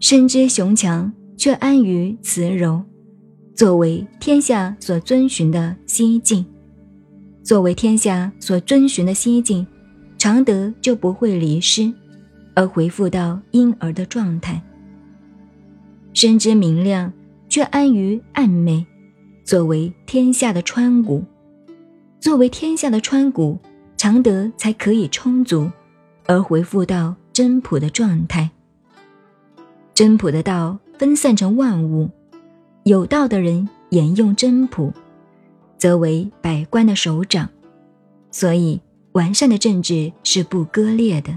身之雄强，却安于慈柔，作为天下所遵循的西境。作为天下所遵循的西境，常德就不会离失，而回复到婴儿的状态。身之明亮，却安于暗昧，作为天下的川谷。作为天下的川谷，常德才可以充足，而回复到真朴的状态。真朴的道分散成万物，有道的人沿用真朴，则为百官的首长。所以，完善的政治是不割裂的。